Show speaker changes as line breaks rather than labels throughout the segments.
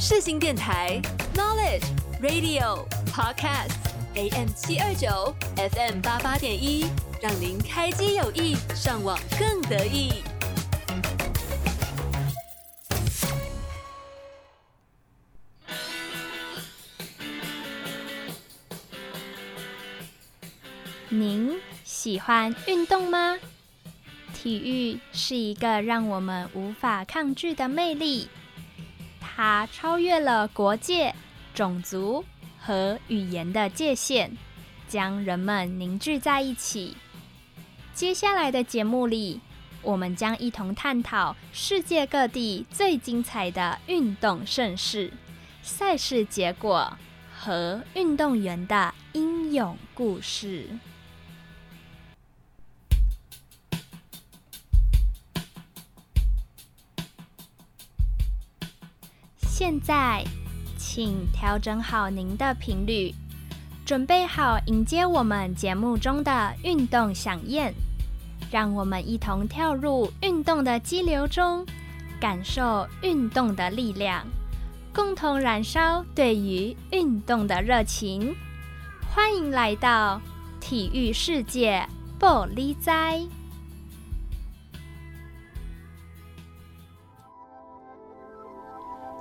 世新电台 Knowledge Radio Podcast AM 七二九 FM 八八点一，让您开机有意，上网更得意。
您喜欢运动吗？体育是一个让我们无法抗拒的魅力，它超越了国界、种族和语言的界限，将人们凝聚在一起。接下来的节目里，我们将一同探讨世界各地最精彩的运动盛事、赛事结果和运动员的英勇故事。现在，请调整好您的频率，准备好迎接我们节目中的运动响宴。让我们一同跳入运动的激流中，感受运动的力量，共同燃烧对于运动的热情。欢迎来到体育世界，报你知。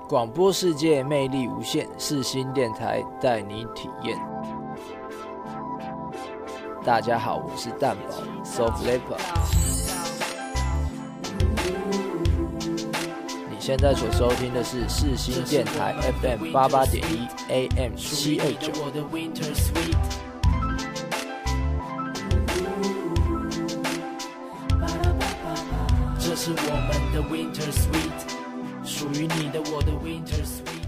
广播世界魅力无限，世新电台带你体验。大家好，我是蛋宝 Soft Leopard。你现在所收听的是世新电台 FM 八八点一 AM 七二九。这是我们的 Winter Sweet。属于你的，我的 Winter Sweet。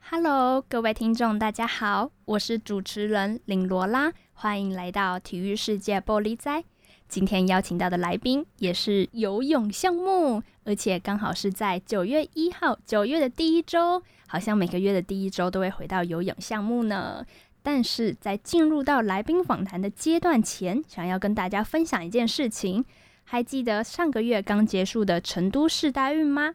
Hello，各位听众，大家好，我是主持人林罗拉，欢迎来到体育世界玻璃斋。今天邀请到的来宾也是游泳项目，而且刚好是在九月一号，九月的第一周，好像每个月的第一周都会回到游泳项目呢。但是在进入到来宾访谈的阶段前，想要跟大家分享一件事情。还记得上个月刚结束的成都市大运吗？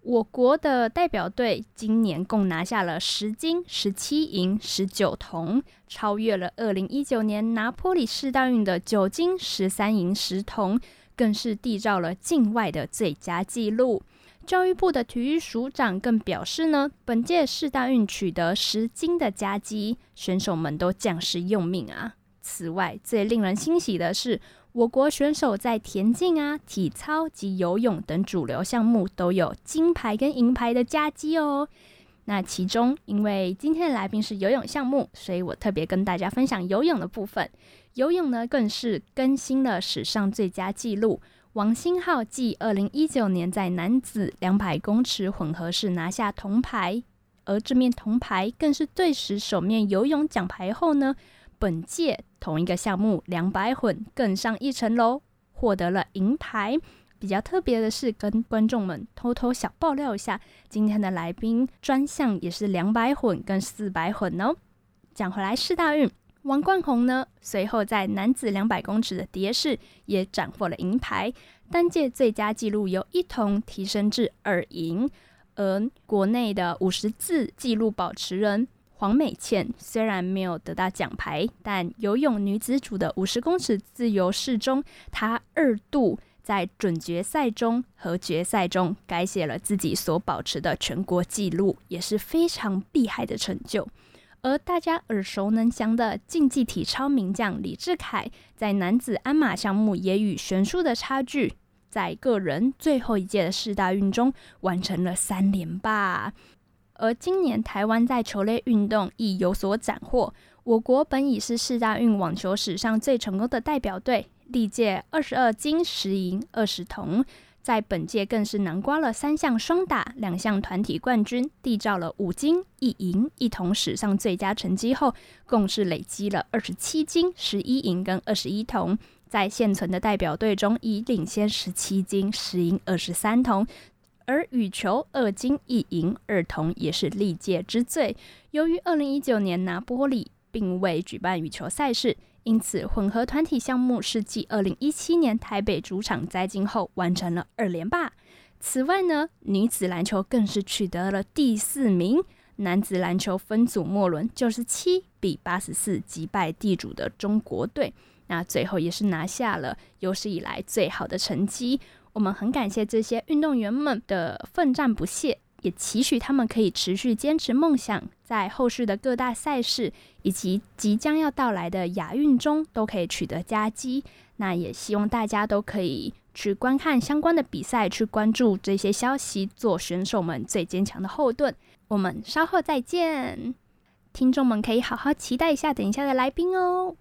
我国的代表队今年共拿下了十金、十七银、十九铜，超越了二零一九年拿坡里世大运的九金、十三银、十铜，更是缔造了境外的最佳纪录。教育部的体育署长更表示呢，本届市大运取得十金的佳绩，选手们都将士用命啊。此外，最令人欣喜的是，我国选手在田径啊、体操及游泳等主流项目都有金牌跟银牌的佳绩哦。那其中，因为今天的来宾是游泳项目，所以我特别跟大家分享游泳的部分。游泳呢，更是更新了史上最佳纪录。王星浩继二零一九年在男子两百公尺混合式拿下铜牌，而这面铜牌更是队史首面游泳奖牌后呢，本届同一个项目两百混更上一层楼，获得了银牌。比较特别的是，跟观众们偷偷小爆料一下，今天的来宾专项也是两百混跟四百混哦。讲回来，世大运王冠宏呢，随后在男子两百公尺的蝶式也斩获了银牌，单届最佳纪录由一铜提升至二银。而国内的五十字纪录保持人。黄美倩虽然没有得到奖牌，但游泳女子组的五十公尺自由式中，她二度在准决赛中和决赛中改写了自己所保持的全国纪录，也是非常厉害的成就。而大家耳熟能详的竞技体操名将李志凯，在男子鞍马项目也与悬殊的差距，在个人最后一届的世大运中完成了三连霸。而今年台湾在球类运动亦有所斩获。我国本已是四大运网球史上最成功的代表队，历届二十二金、十银、二十铜，在本届更是囊括了三项双打、两项团体冠军，缔造了五金一银一铜史上最佳成绩后，共是累积了二十七金、十一银跟二十一铜，在现存的代表队中已领先十七金、十银、二十三铜。而羽球二金一银二铜也是历届之最。由于二零一九年拿坡里并未举办羽球赛事，因此混合团体项目是继二零一七年台北主场摘金后完成了二连霸。此外呢，女子篮球更是取得了第四名。男子篮球分组末轮，九十七比八十四击败地主的中国队，那最后也是拿下了有史以来最好的成绩。我们很感谢这些运动员们的奋战不懈，也期许他们可以持续坚持梦想，在后续的各大赛事以及即将要到来的亚运中都可以取得佳绩。那也希望大家都可以去观看相关的比赛，去关注这些消息，做选手们最坚强的后盾。我们稍后再见，听众们可以好好期待一下等一下的来宾哦。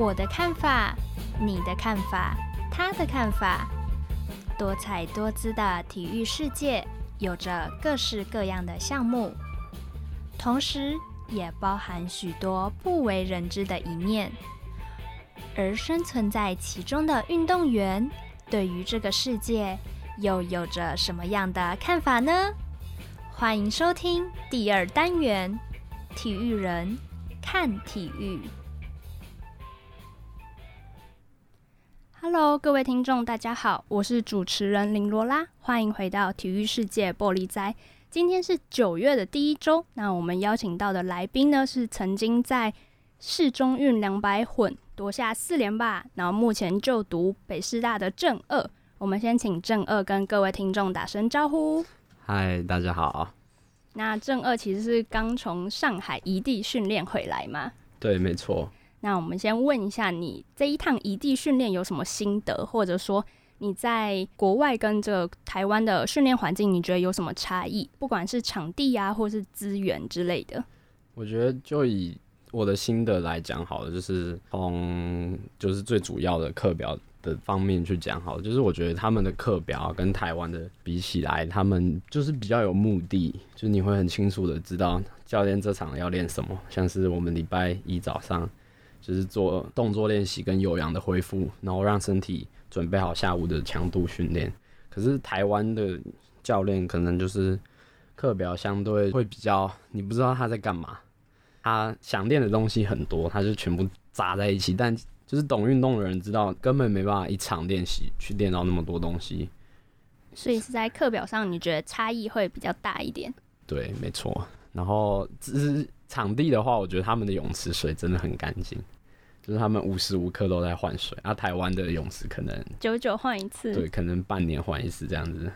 我的看法，你的看法，他的看法，多彩多姿的体育世界有着各式各样的项目，同时也包含许多不为人知的一面，而生存在其中的运动员。对于这个世界，又有着什么样的看法呢？欢迎收听第二单元《体育人看体育》。Hello，各位听众，大家好，我是主持人林罗拉，欢迎回到《体育世界玻璃斋》。今天是九月的第一周，那我们邀请到的来宾呢，是曾经在市中运两百混。夺下四连霸，然后目前就读北师大的正二。我们先请正二跟各位听众打声招呼。
嗨，大家好。
那正二其实是刚从上海异地训练回来吗？
对，没错。
那我们先问一下，你这一趟异地训练有什么心得，或者说你在国外跟这个台湾的训练环境，你觉得有什么差异？不管是场地啊，或是资源之类的。
我觉得就以。我的心得来讲好了，就是从就是最主要的课表的方面去讲好了，就是我觉得他们的课表跟台湾的比起来，他们就是比较有目的，就是你会很清楚的知道教练这场要练什么，像是我们礼拜一早上就是做动作练习跟有氧的恢复，然后让身体准备好下午的强度训练。可是台湾的教练可能就是课表相对会比较，你不知道他在干嘛。他想练的东西很多，他就全部砸在一起。但就是懂运动的人知道，根本没办法一场练习去练到那么多东西。
所以是在课表上，你觉得差异会比较大一点？
对，没错。然后只是场地的话，我觉得他们的泳池水真的很干净，就是他们无时无刻都在换水。而、啊、台湾的泳池可能
久久换一次，
对，可能半年换一次这样子。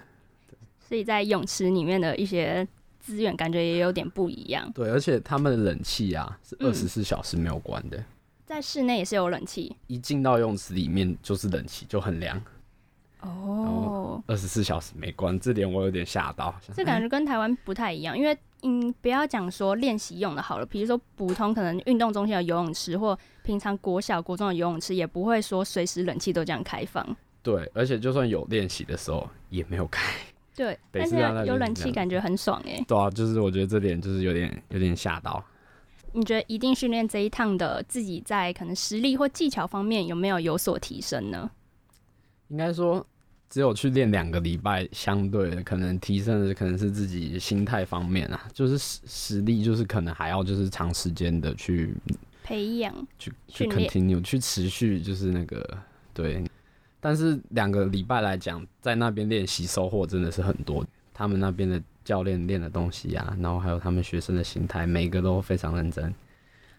所以在泳池里面的一些。资源感觉也有点不一样。
对，而且他们的冷气啊是二十四小时没有关的，嗯、
在室内也是有冷气。
一进到泳池里面就是冷气，就很凉。哦，二十四小时没关，这点我有点吓到。
这感觉跟台湾不太一样，因为嗯，不要讲说练习用的好了，比如说普通可能运动中心的游泳池或平常国小国中的游泳池，也不会说随时冷气都这样开放。
对，而且就算有练习的时候也没有开。
对，但是有冷气感觉很爽哎。
对啊，就是我觉得这点就是有点有点吓到。
你觉得一定训练这一趟的自己在可能实力或技巧方面有没有有所提升呢？
应该说，只有去练两个礼拜，相对的可能提升的可能是自己心态方面啊，就是实实力就是可能还要就是长时间的去
培养、
去去 continue 去持续，就是那个对。但是两个礼拜来讲，在那边练习收获真的是很多。他们那边的教练练的东西啊，然后还有他们学生的心态，每个都非常认真。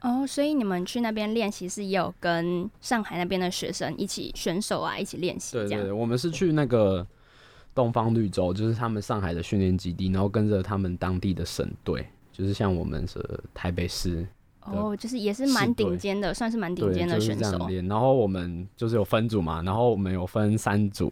哦，所以你们去那边练习是也有跟上海那边的学生一起选手啊一起练习？
对对对，我们是去那个东方绿洲，就是他们上海的训练基地，然后跟着他们当地的省队，就是像我们是台北市。
哦，就是也是蛮顶尖的，算是蛮顶尖的选手。
就是、然后我们就是有分组嘛，然后我们有分三组，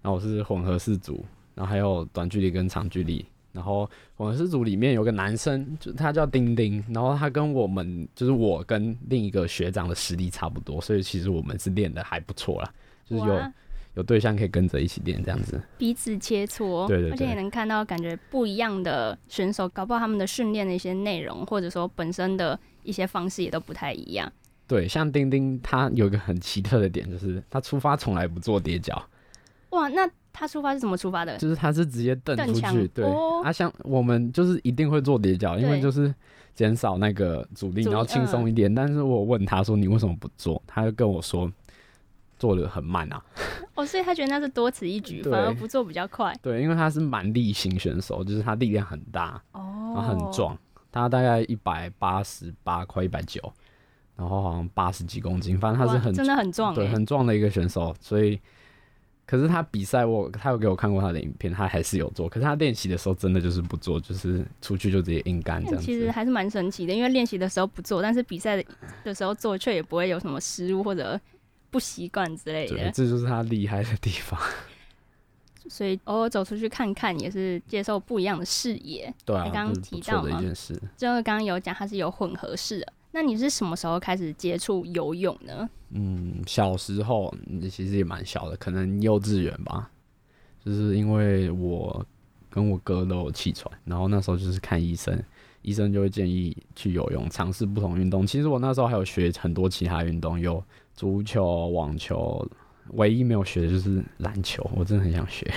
然后我是混合四组，然后还有短距离跟长距离。然后我们师组里面有个男生，就他叫丁丁，然后他跟我们就是我跟另一个学长的实力差不多，所以其实我们是练的还不错啦，就是有。有对象可以跟着一起练，这样子
彼此切磋，对对对，而且也能看到感觉不一样的选手，搞不好他们的训练的一些内容，或者说本身的一些方式也都不太一样。
对，像丁丁他有一个很奇特的点，就是他出发从来不做跌脚。
哇，那他出发是怎么出发的？
就是他是直接蹬出去，对。哦、啊，像我们就是一定会做叠脚，因为就是减少那个阻力，然后轻松一点。嗯、但是我问他说：“你为什么不做？”他就跟我说：“做的很慢啊。
哦，所以他觉得那是多此一
举，
反而不做比较快。
对，因为他是蛮力型选手，就是他力量很大，
哦，
然后很壮，他大概一百八十八，快一百九，然后好像八十几公斤，反正他是很
真的很壮，
对，很壮的一个选手。所以，可是他比赛我他有给我看过他的影片，他还是有做，可是他练习的时候真的就是不做，就是出去就直接硬干这样子。
其实还是蛮神奇的，因为练习的时候不做，但是比赛的的时候做，却也不会有什么失误或者。不习惯之类的，
对，这就是他厉害的地方。
所以偶尔走出去看看，也是接受不一样的视野。
对啊，
刚刚提到嘛，就是刚刚有讲他是有混合式的。那你是什么时候开始接触游泳呢？
嗯，小时候其实也蛮小的，可能幼稚园吧。就是因为我跟我哥都有气喘，然后那时候就是看医生，医生就会建议去游泳，尝试不同运动。其实我那时候还有学很多其他运动，有。足球、网球，唯一没有学的就是篮球，我真的很想学。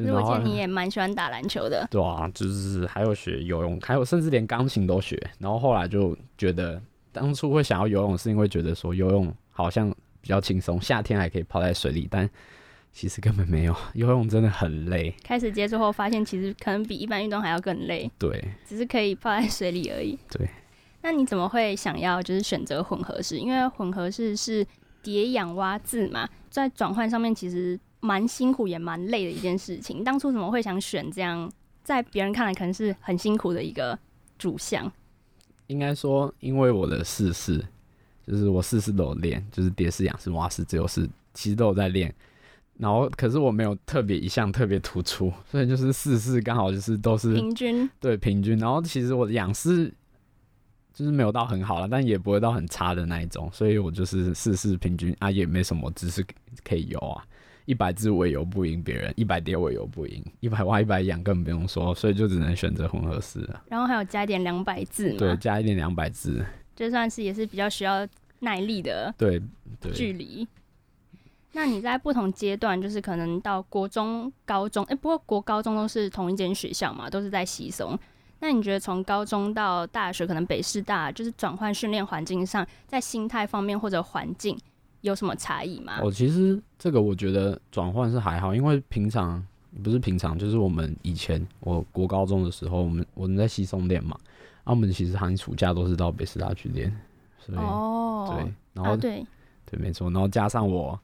就是我记得你也蛮喜欢打篮球的。
对啊，就是还有学游泳，还有甚至连钢琴都学。然后后来就觉得，当初会想要游泳，是因为觉得说游泳好像比较轻松，夏天还可以泡在水里，但其实根本没有，游泳真的很累。
开始接触后，发现其实可能比一般运动还要更累。
对，
只是可以泡在水里而已。
对。
那你怎么会想要就是选择混合式？因为混合式是蝶氧蛙字嘛，在转换上面其实蛮辛苦也蛮累的一件事情。当初怎么会想选这样，在别人看来可能是很辛苦的一个主项？
应该说，因为我的四试就是我四试都有练，就是蝶式、仰式、蛙式、自由式，其实都有在练。然后可是我没有特别一项特别突出，所以就是四式刚好就是都是
平均，
对平均。然后其实我的仰式。就是没有到很好了，但也不会到很差的那一种，所以我就是四试平均啊，也没什么知识可以有啊。一百字我也游不赢别人，一百蝶我也游不赢，一百蛙一百仰更不用说，所以就只能选择混合式了。
然后还有加一点两百字？
对，加一点两百字，
这算是也是比较需要耐力的对距离。那你在不同阶段，就是可能到国中、高中，哎、欸，不过国高中都是同一间学校嘛，都是在西松。那你觉得从高中到大学，可能北师大就是转换训练环境上，在心态方面或者环境有什么差异吗？
哦，其实这个我觉得转换是还好，因为平常不是平常，就是我们以前我国高中的时候，我们我们在西松练嘛，啊，我们其实寒暑假都是到北师大去练，所以
哦，
对，然后、啊、
对
对，没错，然后加上我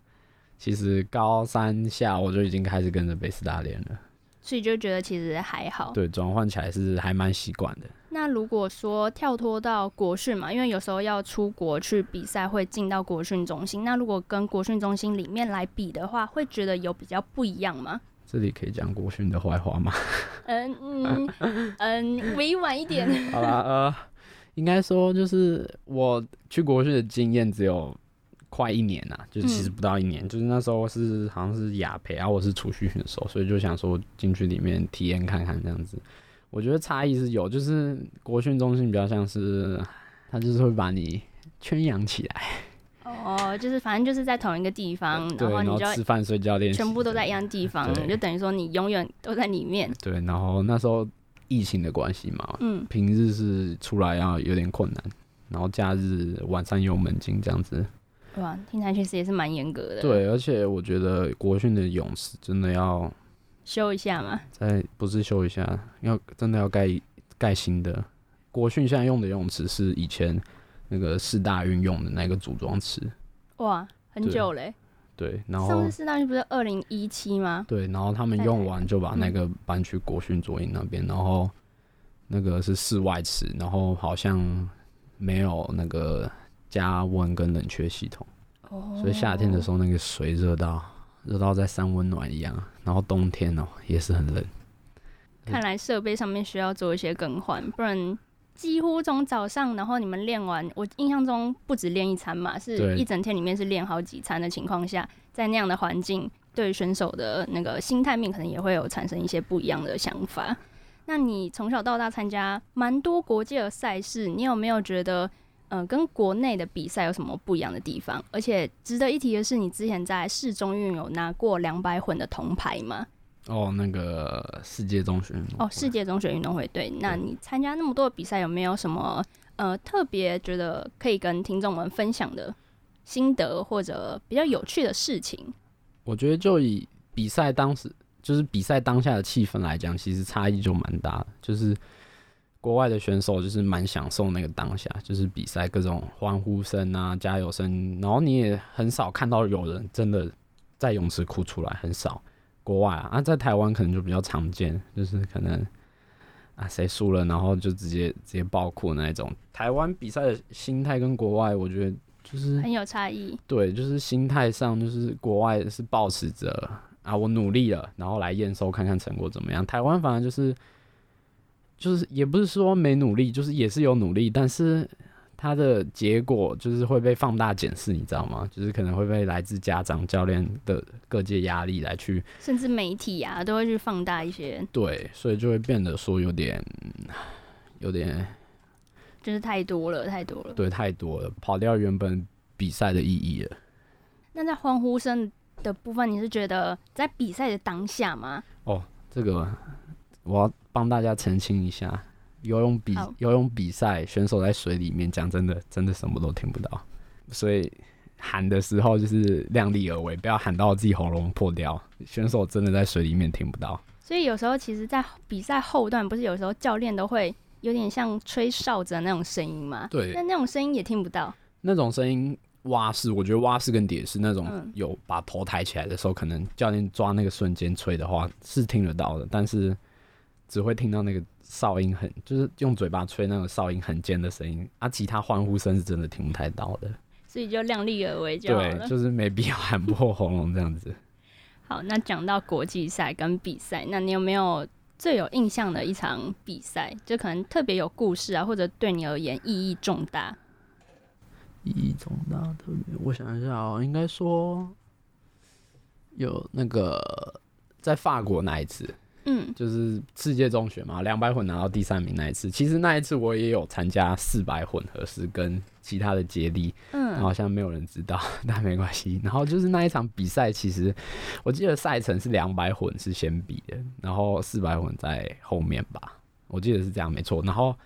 其实高三下我就已经开始跟着北师大练了。
所以就觉得其实还好，
对，转换起来是还蛮习惯的。
那如果说跳脱到国训嘛，因为有时候要出国去比赛，会进到国训中心。那如果跟国训中心里面来比的话，会觉得有比较不一样吗？
这里可以讲国训的坏话吗？
嗯 嗯嗯，委婉一点。
好啦，呃，应该说就是我去国训的经验只有。快一年呐、啊，就其实不到一年，嗯、就是那时候是好像是雅培，然后我是储蓄选手，所以就想说进去里面体验看看这样子。我觉得差异是有，就是国训中心比较像是他就是会把你圈养起来。
哦，就是反正就是在同一个地方，然后你就
吃饭睡觉练，
全部都在一样地方，就等于说你永远都在里面。
对，然后那时候疫情的关系嘛，嗯，平日是出来要有点困难，然后假日晚上有门禁这样子。
哇，听起来确实也是蛮严格的。
对，而且我觉得国训的泳池真的要
修一下吗？
再不是修一下，要真的要盖盖新的。国训现在用的泳池是以前那个四大运用的那个组装池。
哇，很久嘞。
对，然后
上次四大运不是二零一七吗？
对，然后他们用完就把那个搬去国训左营那边，嗯、然后那个是室外池，然后好像没有那个。加温跟冷却系统，oh. 所以夏天的时候那个水热到热到在三温暖一样，然后冬天哦、喔、也是很冷。
看来设备上面需要做一些更换，不然几乎从早上，然后你们练完，我印象中不止练一餐嘛，是一整天里面是练好几餐的情况下，在那样的环境，对选手的那个心态面可能也会有产生一些不一样的想法。那你从小到大参加蛮多国际的赛事，你有没有觉得？嗯、呃，跟国内的比赛有什么不一样的地方？而且值得一提的是，你之前在市中运有拿过两百混的铜牌吗？
哦，那个世界中学运动会
哦，世界中学运动会对。那你参加那么多的比赛，有没有什么呃特别觉得可以跟听众们分享的？心得或者比较有趣的事情？
我觉得就以比赛当时就是比赛当下的气氛来讲，其实差异就蛮大的。就是国外的选手就是蛮享受那个当下，就是比赛各种欢呼声啊、加油声，然后你也很少看到有人真的在泳池哭出来，很少。国外啊，啊在台湾可能就比较常见，就是可能啊谁输了，然后就直接直接爆哭那一种。台湾比赛的心态跟国外，我觉得就是
很有差异。
对，就是心态上，就是国外是抱持着啊我努力了，然后来验收看看成果怎么样。台湾反而就是就是也不是说没努力，就是也是有努力，但是。他的结果就是会被放大检视，你知道吗？就是可能会被来自家长、教练的各界压力来去，
甚至媒体啊都会去放大一些。
对，所以就会变得说有点，有点，
就是太多了，太多了。
对，太多了，跑掉原本比赛的意义了。
那在欢呼声的部分，你是觉得在比赛的当下吗？
哦，这个我要帮大家澄清一下。游泳比游泳比赛，选手在水里面，讲真的，真的什么都听不到，所以喊的时候就是量力而为，不要喊到自己喉咙破掉。选手真的在水里面听不到，
所以有时候其实，在比赛后段，不是有时候教练都会有点像吹哨子的那种声音吗？
对，
那那种声音也听不到。
那种声音蛙式，我觉得蛙式跟蝶式那种有把头抬起来的时候，嗯、可能教练抓那个瞬间吹的话是听得到的，但是只会听到那个。哨音很，就是用嘴巴吹那种哨音很尖的声音啊，其他欢呼声是真的听不太到的，
所以就量力而为就好了。
对，就是没必要喊破喉咙这样子。
好，那讲到国际赛跟比赛，那你有没有最有印象的一场比赛？就可能特别有故事啊，或者对你而言意义重大？
意义重大，特别，我想一下哦，应该说有那个在法国那一次。
嗯，
就是世界中学嘛，两百混拿到第三名那一次，其实那一次我也有参加四百混合式跟其他的接力，嗯，好像没有人知道，但没关系。然后就是那一场比赛，其实我记得赛程是两百混是先比的，然后四百混在后面吧，我记得是这样没错。然后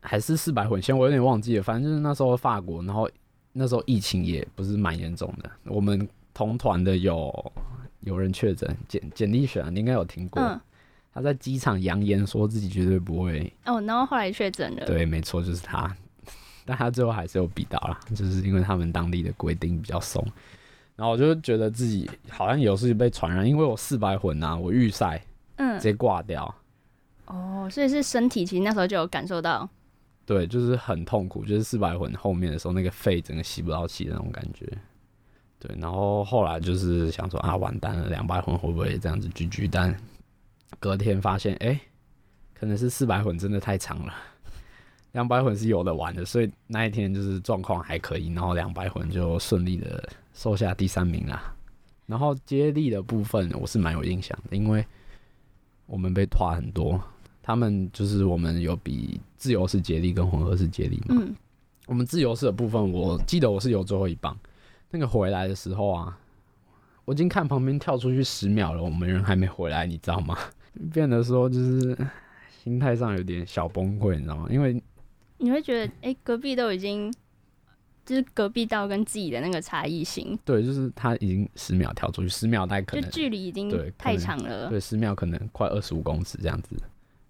还是四百混先，我有点忘记了，反正就是那时候法国，然后那时候疫情也不是蛮严重的，我们同团的有有人确诊，简简历选你应该有听过。嗯他在机场扬言说自己绝对不会
哦，然后后来确诊了。
对，没错，就是他。但他最后还是有比到了，就是因为他们当地的规定比较松。然后我就觉得自己好像有事情被传染，因为我四百混啊，我预赛嗯直接挂掉。
哦，所以是身体其实那时候就有感受到。
对，就是很痛苦，就是四百混后面的时候，那个肺整个吸不到气的那种感觉。对，然后后来就是想说啊，完蛋了，两百混会不会这样子聚聚但隔天发现，哎、欸，可能是四百混真的太长了，两百混是有的玩的，所以那一天就是状况还可以，然后两百混就顺利的收下第三名啦。然后接力的部分我是蛮有印象的，因为我们被拖很多，他们就是我们有比自由式接力跟混合式接力嘛。嗯。我们自由式的部分，我记得我是有最后一棒，那个回来的时候啊。我已经看旁边跳出去十秒了，我们人还没回来，你知道吗？变得说就是心态上有点小崩溃，你知道吗？因为
你会觉得，哎、欸，隔壁都已经就是隔壁道跟自己的那个差异性，
对，就是他已经十秒跳出去，十秒大概可能
就距离已经太长了，
对，十秒可能快二十五公尺这样子，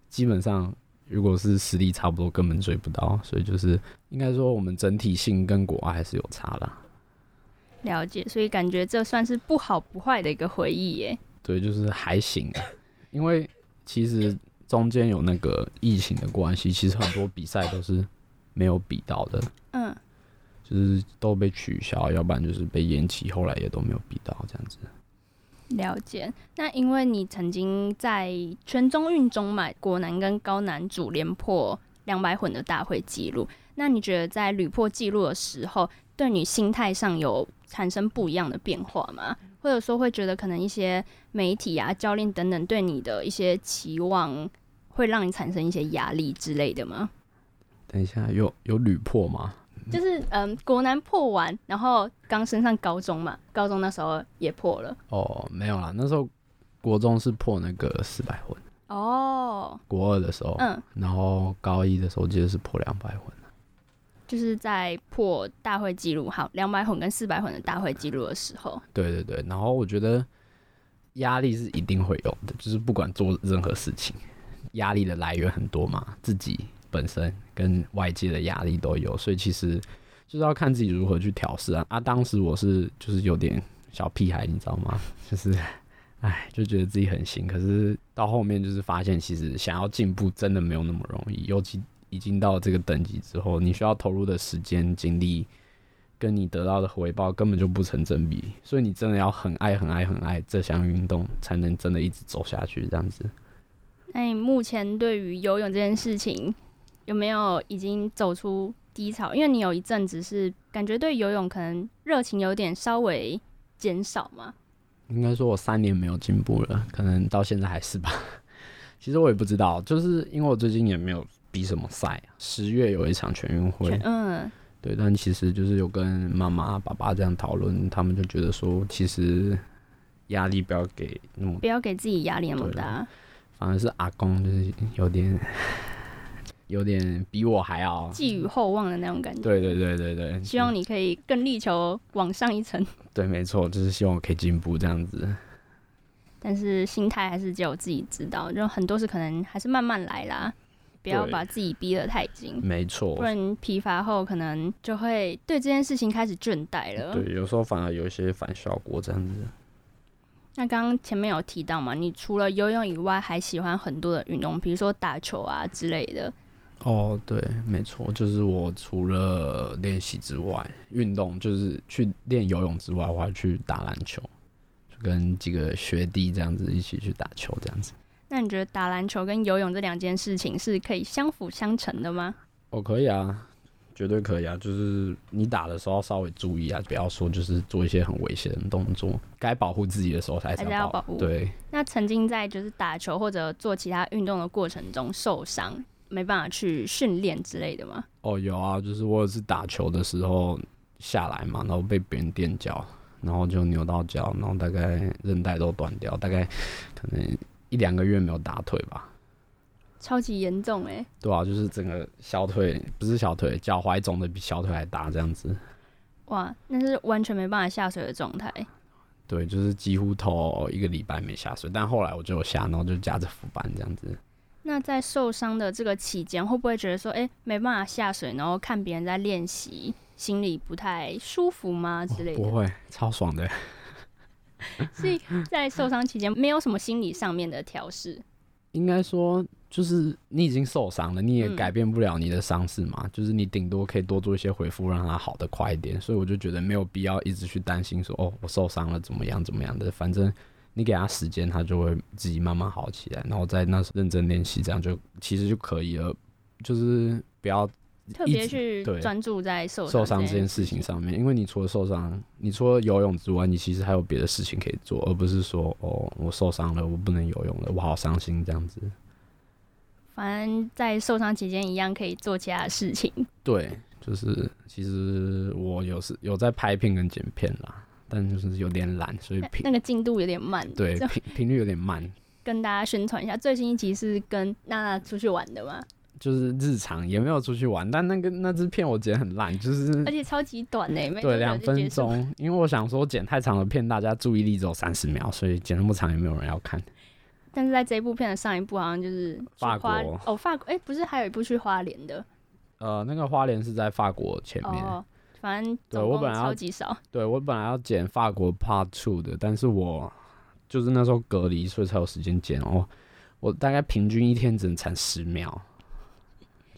基本上如果是实力差不多，根本追不到，所以就是应该说我们整体性跟国外还是有差啦。
了解，所以感觉这算是不好不坏的一个回忆耶。
对，就是还行啊，因为其实中间有那个疫情的关系，其实很多比赛都是没有比到的。
嗯，
就是都被取消，要不然就是被延期，后来也都没有比到这样子。
了解。那因为你曾经在全中运中嘛，国男跟高男组连破两百混的大会记录，那你觉得在屡破记录的时候，对你心态上有产生不一样的变化吗？或者说会觉得可能一些媒体啊、教练等等对你的一些期望，会让你产生一些压力之类的吗？
等一下，有有屡破吗？
就是嗯，国男破完，然后刚升上高中嘛，高中那时候也破了。
哦，没有啦，那时候国中是破那个四百混。
哦，
国二的时候，嗯，然后高一的时候，记得是破两百混。
就是在破大会记录，好，两百混跟四百混的大会记录的时候。
对对对，然后我觉得压力是一定会有的，就是不管做任何事情，压力的来源很多嘛，自己本身跟外界的压力都有，所以其实就是要看自己如何去调试啊。啊，当时我是就是有点小屁孩，你知道吗？就是，哎，就觉得自己很行，可是到后面就是发现，其实想要进步真的没有那么容易，尤其。已经到这个等级之后，你需要投入的时间、精力，跟你得到的回报根本就不成正比。所以你真的要很爱、很爱、很爱这项运动，才能真的一直走下去。这样子。
那你目前对于游泳这件事情，有没有已经走出低潮？因为你有一阵子是感觉对游泳可能热情有点稍微减少嘛？
应该说我三年没有进步了，可能到现在还是吧。其实我也不知道，就是因为我最近也没有。比什么赛啊？十月有一场全运会，
嗯，
对，但其实就是有跟妈妈、爸爸这样讨论，他们就觉得说，其实压力不要给那么，
不要给自己压力那么大。
反而是阿公就是有点，有点比我还要
寄予厚望的那种感觉。
对对对对对，
希望你可以更力求往上一层。
对，没错，就是希望我可以进步这样子。
但是心态还是只有自己知道，就很多事可能还是慢慢来啦。不要把自己逼得太紧，
没错，
不然疲乏后可能就会对这件事情开始倦怠了。
对，有时候反而有一些反效果这样子。
那刚刚前面有提到嘛，你除了游泳以外，还喜欢很多的运动，比如说打球啊之类的。
哦，对，没错，就是我除了练习之外，运动就是去练游泳之外，我还去打篮球，就跟几个学弟这样子一起去打球这样子。
那你觉得打篮球跟游泳这两件事情是可以相辅相成的吗？
哦，可以啊，绝对可以啊。就是你打的时候要稍微注意啊，不要说就是做一些很危险的动作，该保护自己的时候才是要保护。对。
那曾经在就是打球或者做其他运动的过程中受伤，没办法去训练之类的吗？
哦，有啊，就是我也是打球的时候下来嘛，然后被别人垫脚，然后就扭到脚，然后大概韧带都断掉，大概可能。一两个月没有打腿吧，
超级严重哎、欸！
对啊，就是整个小腿不是小腿，脚踝肿的比小腿还大这样子。
哇，那是完全没办法下水的状态。
对，就是几乎头一个礼拜没下水，但后来我就有下，然后就夹着浮板这样子。
那在受伤的这个期间，会不会觉得说，哎、欸，没办法下水，然后看别人在练习，心里不太舒服吗？之类的？
哦、不会，超爽的。
所以在受伤期间，没有什么心理上面的调试。
应该说，就是你已经受伤了，你也改变不了你的伤势嘛。嗯、就是你顶多可以多做一些回复，让它好的快一点。所以我就觉得没有必要一直去担心说，哦，我受伤了怎么样怎么样的。反正你给他时间，他就会自己慢慢好起来。然后在那认真练习，这样就其实就可以了。就是不要。
特别去专注在受
受伤这件事情上面，因为你除了受伤，你除了游泳之外，你其实还有别的事情可以做，而不是说哦，我受伤了，我不能游泳了，我好伤心这样子。
反正，在受伤期间一样可以做其他的事情。
对，就是其实我有时有在拍片跟剪片啦，但就是有点懒，所以频
那个进度有点慢。
对，频频率有点慢。
跟大家宣传一下，最新一集是跟娜娜出去玩的吗？
就是日常也没有出去玩，但那个那支片我剪很烂，就是
而且超级短呢，
对，两分钟。因为我想说剪太长的片，大家注意力只有三十秒，所以剪那么长也没有人要看。
但是在这一部片的上一部好像就是
法国
哦，法国哎、欸，不是还有一部去花莲的？
呃，那个花莲是在法国前面。
哦，反正对我本来超级少。
对我本来要剪法国 Part Two 的，但是我就是那时候隔离，所以才有时间剪哦。我大概平均一天只能产十秒。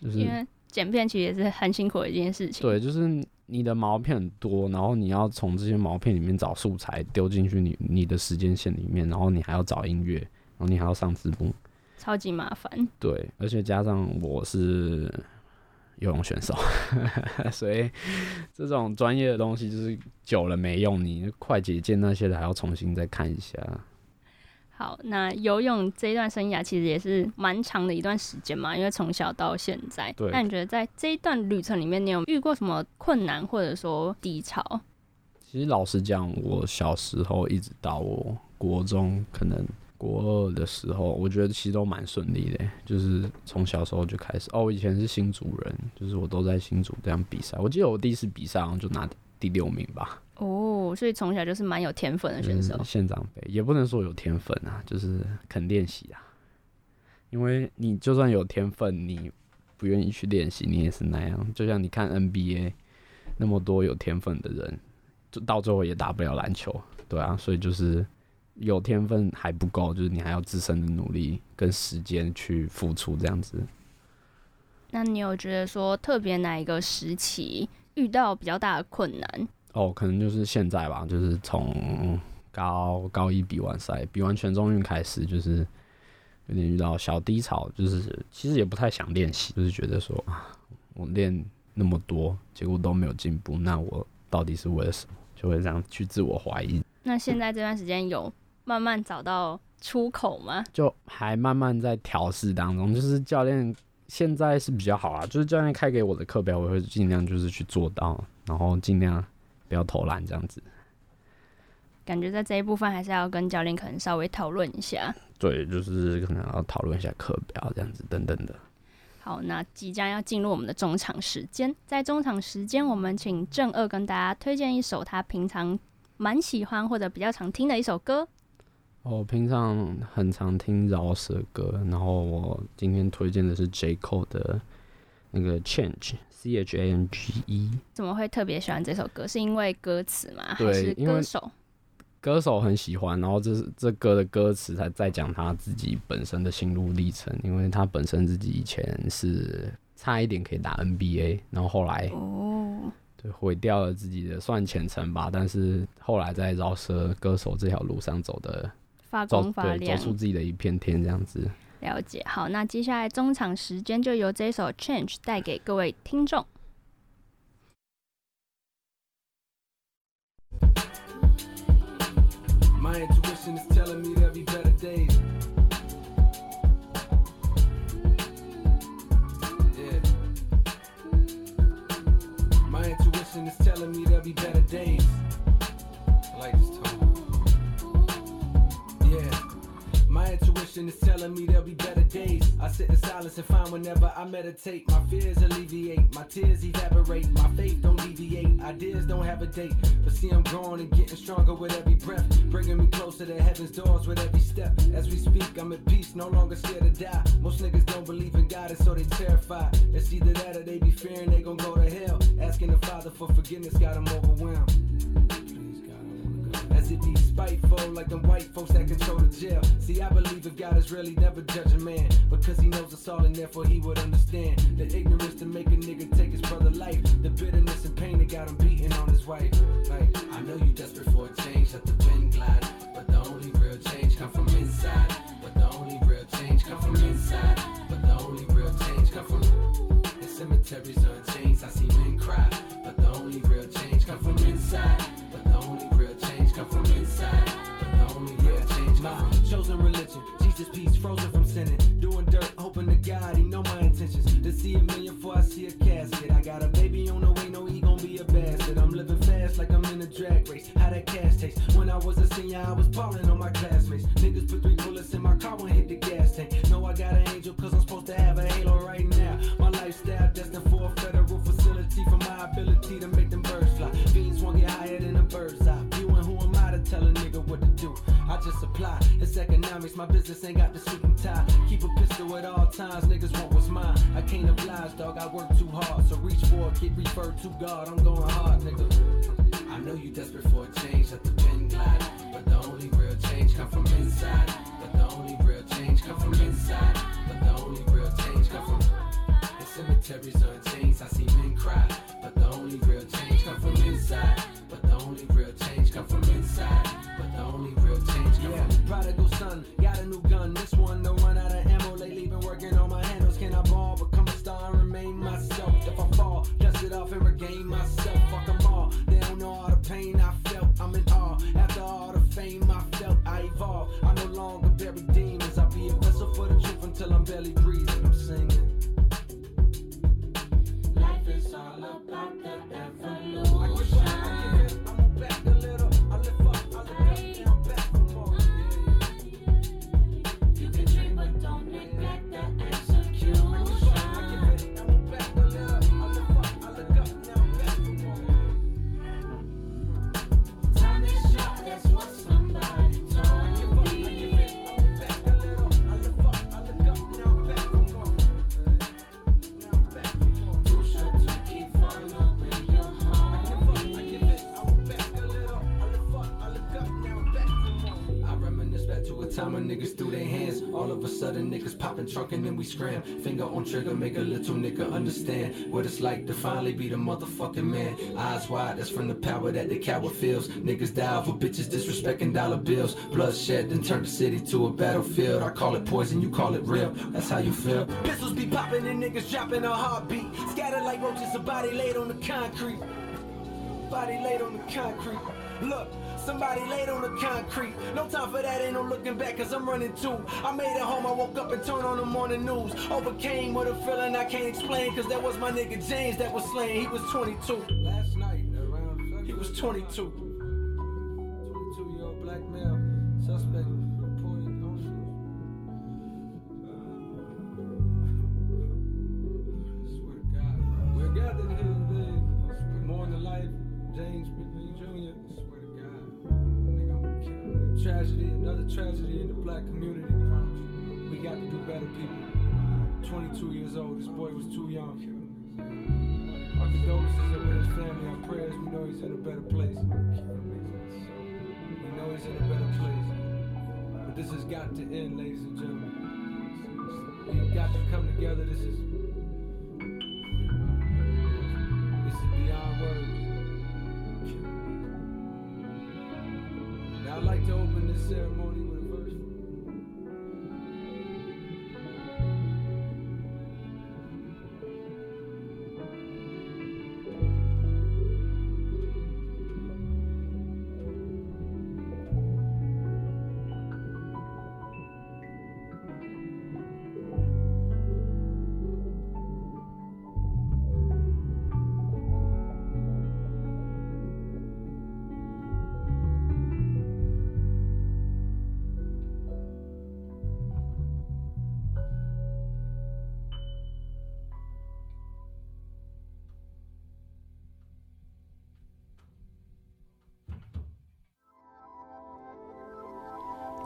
就是
因为剪片其实也是很辛苦的一件事情。
对，就是你的毛片很多，然后你要从这些毛片里面找素材丢进去你你的时间线里面，然后你还要找音乐，然后你还要上字幕，
超级麻烦。
对，而且加上我是游泳选手，所以这种专业的东西就是久了没用，你快捷键那些的还要重新再看一下。
好，那游泳这一段生涯其实也是蛮长的一段时间嘛，因为从小到现在。对。那你觉得在这一段旅程里面，你有遇过什么困难或者说低潮？
其实老实讲，我小时候一直到我国中，可能国二的时候，我觉得其实都蛮顺利的，就是从小时候就开始。哦，我以前是新主人，就是我都在新竹这样比赛。我记得我第一次比赛好像就拿第六名吧。
哦，所以从小就是蛮有天分的选手。
县长杯也不能说有天分啊，就是肯练习啊。因为你就算有天分，你不愿意去练习，你也是那样。就像你看 NBA 那么多有天分的人，就到最后也打不了篮球，对啊。所以就是有天分还不够，就是你还要自身的努力跟时间去付出这样子。
那你有觉得说特别哪一个时期遇到比较大的困难？
哦，可能就是现在吧，就是从高高一比完赛，比完全中运开始，就是。有点遇到小低潮，就是其实也不太想练习，就是觉得说啊，我练那么多，结果都没有进步，那我到底是为了什么？就会这样去自我怀疑。
那现在这段时间有慢慢找到出口吗？
就还慢慢在调试当中，就是教练现在是比较好啊，就是教练开给我的课表，我会尽量就是去做到，然后尽量不要偷懒这样子。
感觉在这一部分还是要跟教练可能稍微讨论一下。
对，就是可能要讨论一下课表这样子等等的。
好，那即将要进入我们的中场时间，在中场时间，我们请正二跟大家推荐一首他平常蛮喜欢或者比较常听的一首歌。
我平常很常听饶舌歌，然后我今天推荐的是 J Cole 的那个 Change，C H A N G E。
怎么会特别喜欢这首歌？是因为歌词吗？
对，
还是歌手？
歌手很喜欢，然后这是这歌的歌词才在讲他自己本身的心路历程，因为他本身自己以前是差一点可以打 NBA，然后后来哦，对，毁掉了自己的算前程吧，但是后来在饶舌歌手这条路上走的
发光发亮
走出自己的一片天这样子。
了解好那接下来中场时间就由这首 change 带给各位听众。prescription is telling me there'll be better days. I sit in silence and find whenever I meditate. My fears alleviate, my tears evaporate, my faith don't deviate. Ideas don't have a date, but see, I'm growing and getting stronger with every breath, bringing me closer to heaven's doors with every step. As we speak, I'm at peace, no longer scared to die. Most niggas don't believe in God, and so they terrified. It's either that or they be fearing they gon' go to hell. Asking the Father for forgiveness got them overwhelmed he's spiteful, like them white folks that control the jail. See, I believe if God is really never judge a man, because he knows us all and therefore he would understand. The ignorance to make a nigga take his brother life, the bitterness and pain that got him beating on his wife. Like, I know you desperate for a change, let the wind glide, but the only real change come from inside. But the only real change come from inside. But the only real change come from in cemeteries or in chains. I see men cry, but the only real change come from inside. This peace, frozen from sinning. Doing dirt, hoping to God he know my intentions. To see a million before I see a casket. I got a baby on the way, no he gon' be a bastard. I'm living fast like I'm in a drag race. How that cash taste? When I was a just ain't got the suit tie. Keep a pistol at all times, niggas want what's mine. I can't oblige, dog, I work too hard. So reach for it, get referred to God, I'm going hard, nigga. I know you desperate for a change, let the pen glide. But the only real change come from inside. But the only real change come from inside. But the only real change come from. The cemeteries are in chains, I see men cry. But the only real change come from inside. Scram. Finger on trigger, make a little nigga understand what it's like to finally be the motherfucking man. Eyes wide, that's from the power that the coward feels. Niggas die for bitches disrespecting dollar bills. Bloodshed then turn the city to a battlefield. I call it poison, you call it real. That's how you feel. Pistols be popping and niggas dropping a heartbeat. Scattered like roaches, a body laid on the concrete. Body laid on the concrete. Look. Somebody laid on the concrete. No time for that, ain't no looking back, cause I'm running too. I made it home, I woke up and turned on the morning news. Overcame with a feeling I can't explain, cause that was my nigga James that was slain. He was 22. Last night, around he was 22. Boy was too young. Our condolences are with his family, our prayers, we know he's in a better place. We know he's in a better place. But this has got to end, ladies and gentlemen. We've got to come together. This is this is beyond words. Now I'd like to open this ceremony with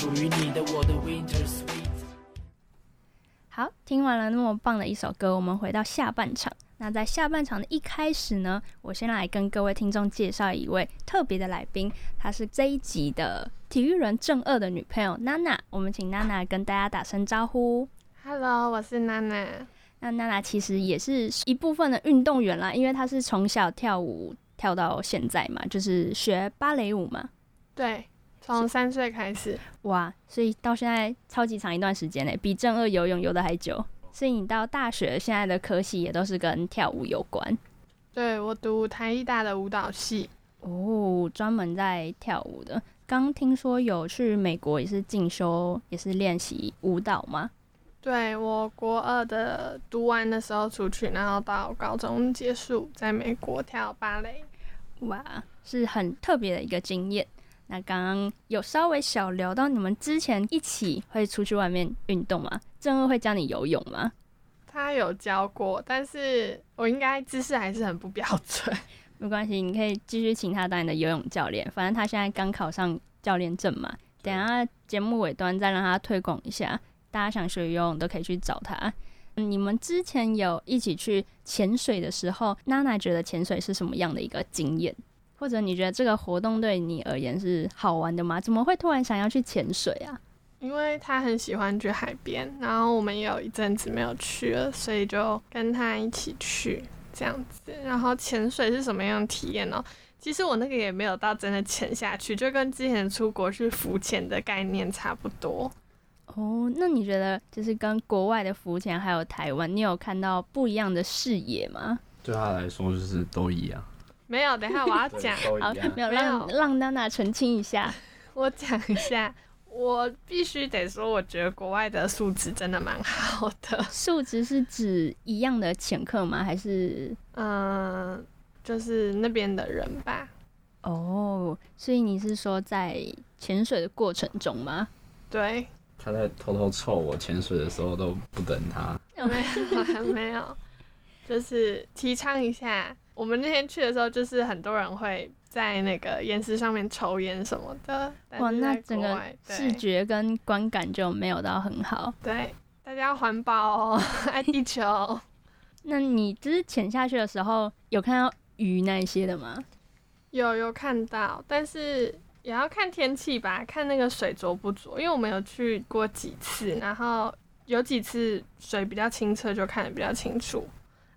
属于你的，我的 Winter Sweet。
好，听完了那么棒的一首歌，我们回到下半场。那在下半场的一开始呢，我先来跟各位听众介绍一位特别的来宾，她是这一集的体育人正二的女朋友娜娜。我们请娜娜跟大家打声招呼。
Hello，我是娜娜。
那娜娜其实也是一部分的运动员啦，因为她是从小跳舞跳到现在嘛，就是学芭蕾舞嘛。
对。从三岁开始，
哇，所以到现在超级长一段时间呢，比正二游泳游的还久。所以你到大学现在的科系也都是跟跳舞有关。
对，我读台艺大的舞蹈系，
哦，专门在跳舞的。刚听说有去美国也是进修，也是练习舞蹈吗？
对，我国二的读完的时候出去，然后到高中结束，在美国跳芭蕾。
哇，是很特别的一个经验。那刚刚有稍微小聊到你们之前一起会出去外面运动吗？正二会教你游泳吗？
他有教过，但是我应该姿势还是很不标准。
没关系，你可以继续请他当你的游泳教练。反正他现在刚考上教练证嘛。等下节目尾端再让他推广一下，大家想学游泳都可以去找他。嗯，你们之前有一起去潜水的时候，娜娜觉得潜水是什么样的一个经验？或者你觉得这个活动对你而言是好玩的吗？怎么会突然想要去潜水啊？
因为他很喜欢去海边，然后我们也有一阵子没有去了，所以就跟他一起去这样子。然后潜水是什么样的体验呢？其实我那个也没有到真的潜下去，就跟之前出国去浮潜的概念差不多。
哦，那你觉得就是跟国外的浮潜还有台湾，你有看到不一样的视野吗？
对他来说就是都一样。
没有，等一下我要讲。
好，没有让让娜娜澄清一下。
我讲一下，我必须得说，我觉得国外的素质真的蛮好的。
素质是指一样的潜客吗？还是
嗯、呃，就是那边的人吧？
哦，所以你是说在潜水的过程中吗？
对。
他在偷偷凑我潜水的时候都不等他。
有没有？还没有。就是提倡一下，我们那天去的时候，就是很多人会在那个岩石上面抽烟什么的。
哇，那整个视觉跟观感就没有到很好。
对，大家要环保哦，爱地球。
那你就是潜下去的时候，有看到鱼那一些的吗？
有，有看到，但是也要看天气吧，看那个水浊不浊。因为我们有去过几次，然后有几次水比较清澈，就看得比较清楚。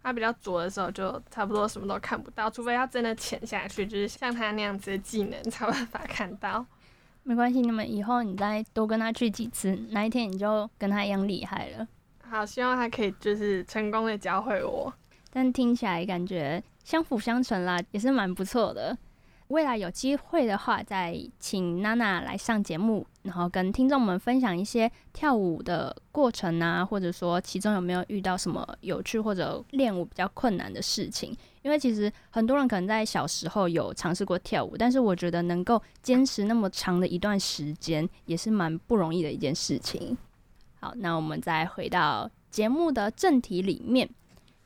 它比较浊的时候，就差不多什么都看不到，除非要真的潜下去，就是像他那样子的技能，才有办法看到。
没关系，你们以后你再多跟他去几次，哪一天你就跟他一样厉害了。
好，希望他可以就是成功的教会我。
但听起来感觉相辅相成啦，也是蛮不错的。未来有机会的话，再请娜娜来上节目，然后跟听众们分享一些跳舞的过程啊，或者说其中有没有遇到什么有趣或者练舞比较困难的事情。因为其实很多人可能在小时候有尝试过跳舞，但是我觉得能够坚持那么长的一段时间，也是蛮不容易的一件事情。好，那我们再回到节目的正题里面。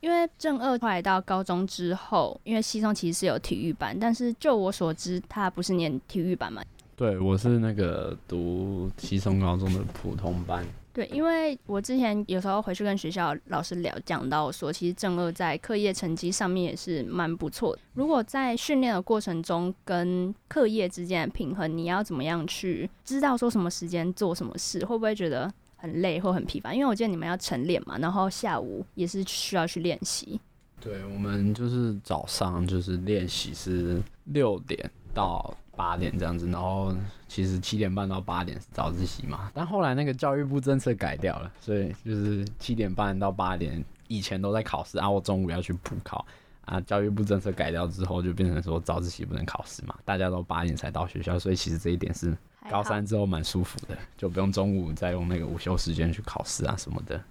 因为正二后来到高中之后，因为西松其实是有体育班，但是就我所知，他不是念体育班嘛？
对，我是那个读西松高中的普通班。
对，因为我之前有时候回去跟学校老师聊，讲到说，其实正二在课业成绩上面也是蛮不错的。如果在训练的过程中跟课业之间的平衡，你要怎么样去知道说什么时间做什么事，会不会觉得？很累或很疲乏，因为我记得你们要晨练嘛，然后下午也是需要去练习。
对，我们就是早上就是练习是六点到八点这样子，然后其实七点半到八点是早自习嘛，但后来那个教育部政策改掉了，所以就是七点半到八点以前都在考试，然后我中午要去补考啊。教育部政策改掉之后，就变成说早自习不能考试嘛，大家都八点才到学校，所以其实这一点是。高三之后蛮舒服的，就不用中午再用那个午休时间去考试啊什么的。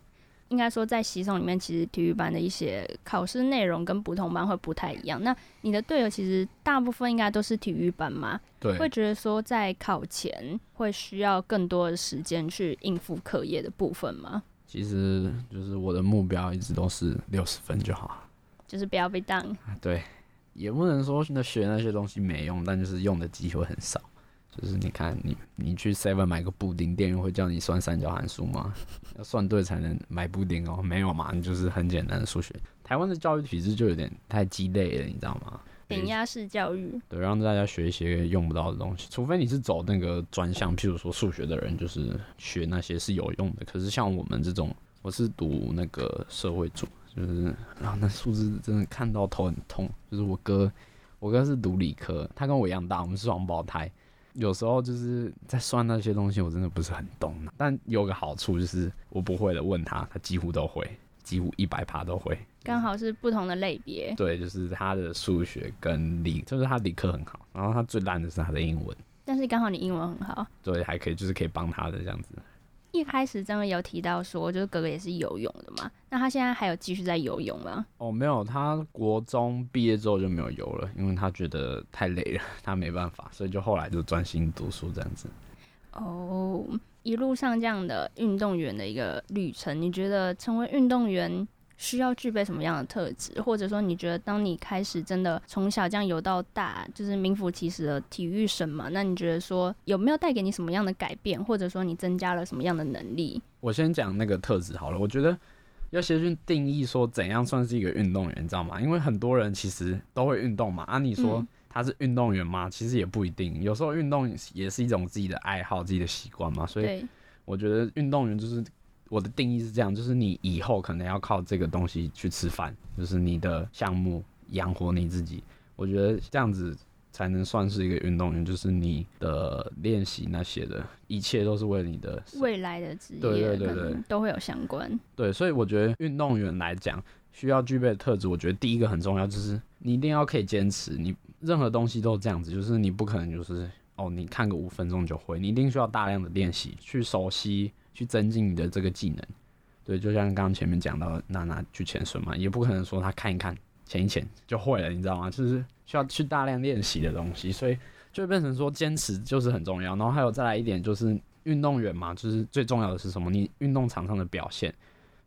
应该说，在习总里面，其实体育班的一些考试内容跟普通班会不太一样。那你的队友其实大部分应该都是体育班嘛？
对。
会觉得说，在考前会需要更多的时间去应付课业的部分吗？
其实就是我的目标一直都是六十分就好，
就是不要被当。
对，也不能说那学那些东西没用，但就是用的机会很少。就是你看你你去 Seven 买个布丁，店员会叫你算三角函数吗？要算对才能买布丁哦，没有嘛，你就是很简单的数学。台湾的教育体制就有点太鸡肋了，你知道吗？
填鸭式教育，
对，让大家学一些用不到的东西，除非你是走那个专项，譬如说数学的人，就是学那些是有用的。可是像我们这种，我是读那个社会组，就是然后，那数字真的看到头很痛。就是我哥，我哥是读理科，他跟我一样大，我们是双胞胎。有时候就是在算那些东西，我真的不是很懂。但有个好处就是，我不会的问他，他几乎都会，几乎一百趴都会。
刚好是不同的类别。
对，就是他的数学跟理，就是他理科很好，然后他最烂的是他的英文。
但是刚好你英文很好。
对，还可以，就是可以帮他的这样子。
一开始真的有提到说，就是哥哥也是游泳的嘛？那他现在还有继续在游泳吗？
哦，没有，他国中毕业之后就没有游了，因为他觉得太累了，他没办法，所以就后来就专心读书这样子。
哦，一路上这样的运动员的一个旅程，你觉得成为运动员？需要具备什么样的特质，或者说你觉得当你开始真的从小这样游到大，就是名副其实的体育生嘛？那你觉得说有没有带给你什么样的改变，或者说你增加了什么样的能力？
我先讲那个特质好了。我觉得要先去定义说怎样算是一个运动员，你知道吗？因为很多人其实都会运动嘛。啊，你说他是运动员吗？其实也不一定。有时候运动也是一种自己的爱好、自己的习惯嘛。所以我觉得运动员就是。我的定义是这样，就是你以后可能要靠这个东西去吃饭，就是你的项目养活你自己。我觉得这样子才能算是一个运动员，就是你的练习那些的一切都是为了你的
未来的职业，
对对对对，
都会有相关。
对，所以我觉得运动员来讲需要具备的特质，我觉得第一个很重要，就是你一定要可以坚持。你任何东西都是这样子，就是你不可能就是哦，你看个五分钟就会，你一定需要大量的练习去熟悉。去增进你的这个技能，对，就像刚刚前面讲到娜娜去潜水嘛，也不可能说她看一看、潜一潜就会了，你知道吗？就是需要去大量练习的东西，所以就变成说坚持就是很重要。然后还有再来一点，就是运动员嘛，就是最重要的是什么？你运动场上的表现。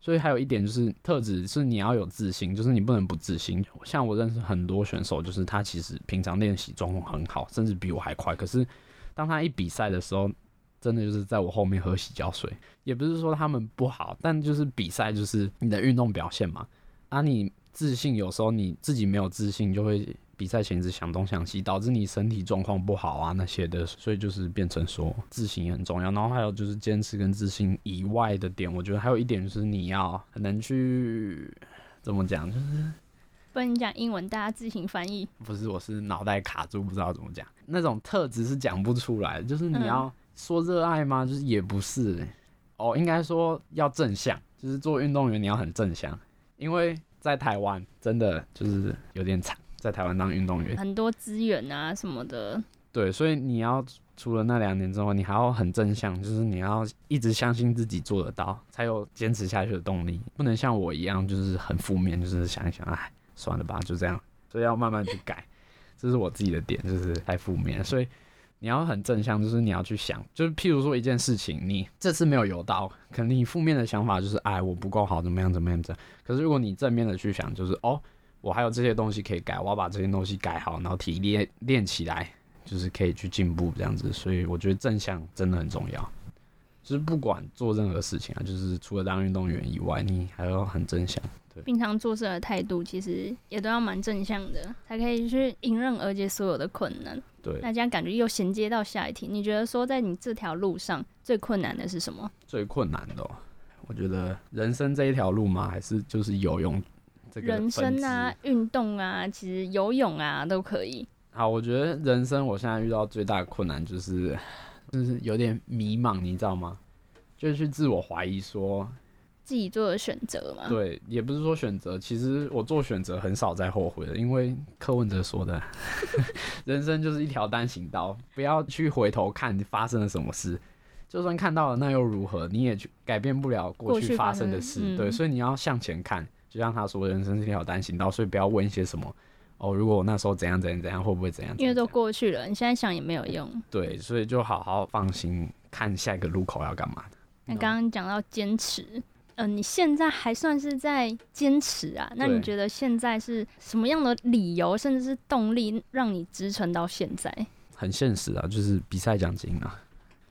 所以还有一点就是特质是你要有自信，就是你不能不自信。像我认识很多选手，就是他其实平常练习状况很好，甚至比我还快。可是当他一比赛的时候，真的就是在我后面喝洗脚水。也不是说他们不好，但就是比赛就是你的运动表现嘛。啊，你自信有时候你自己没有自信，就会。比赛前一直想东想西，导致你身体状况不好啊那些的，所以就是变成说自信也很重要。然后还有就是坚持跟自信以外的点，我觉得还有一点就是你要很能去怎么讲，就是
不能讲英文，大家自行翻译。
不是，我是脑袋卡住，不知道怎么讲。那种特质是讲不出来，就是你要说热爱吗？就是也不是、欸。哦，应该说要正向，就是做运动员你要很正向，因为在台湾真的就是有点惨。在台湾当运动员，
很多资源啊什么的。
对，所以你要除了那两年之后，你还要很正向，就是你要一直相信自己做得到，才有坚持下去的动力。不能像我一样，就是很负面，就是想一想，哎，算了吧，就这样。所以要慢慢去改，这是我自己的点，就是太负面。所以你要很正向，就是你要去想，就是譬如说一件事情，你这次没有游到，可能你负面的想法就是，哎，我不够好，怎么样，怎么样，怎么样。可是如果你正面的去想，就是哦。我还有这些东西可以改，我要把这些东西改好，然后体力练起来，就是可以去进步这样子。所以我觉得正向真的很重要，就是不管做任何事情啊，就是除了当运动员以外，你还要很正向。对，
平常做事的态度其实也都要蛮正向的，才可以去迎刃而解所有的困难。
对，
那这样感觉又衔接到下一题，你觉得说在你这条路上最困难的是什么？
最困难的，我觉得人生这一条路嘛，还是就是游泳。
人生啊，运动啊，其实游泳啊都可以。
好，我觉得人生我现在遇到最大的困难就是，就是有点迷茫，你知道吗？就是去自我怀疑，说
自己做的选择嘛。
对，也不是说选择，其实我做选择很少再后悔的，因为柯文哲说的，人生就是一条单行道，不要去回头看发生了什么事，就算看到了那又如何？你也去改变不了过去发生的事。嗯、对，所以你要向前看。就像他说，人生是一条单行道，所以不要问一些什么哦。如果我那时候怎样怎样怎样，会不会怎样？
因为都过去了，你现在想也没有用。
对，所以就好好放心，看下一个路口要干嘛的。
那刚刚讲到坚持，嗯、呃，你现在还算是在坚持啊？那你觉得现在是什么样的理由，甚至是动力，让你支撑到现在？
很现实啊，就是比赛奖金啊。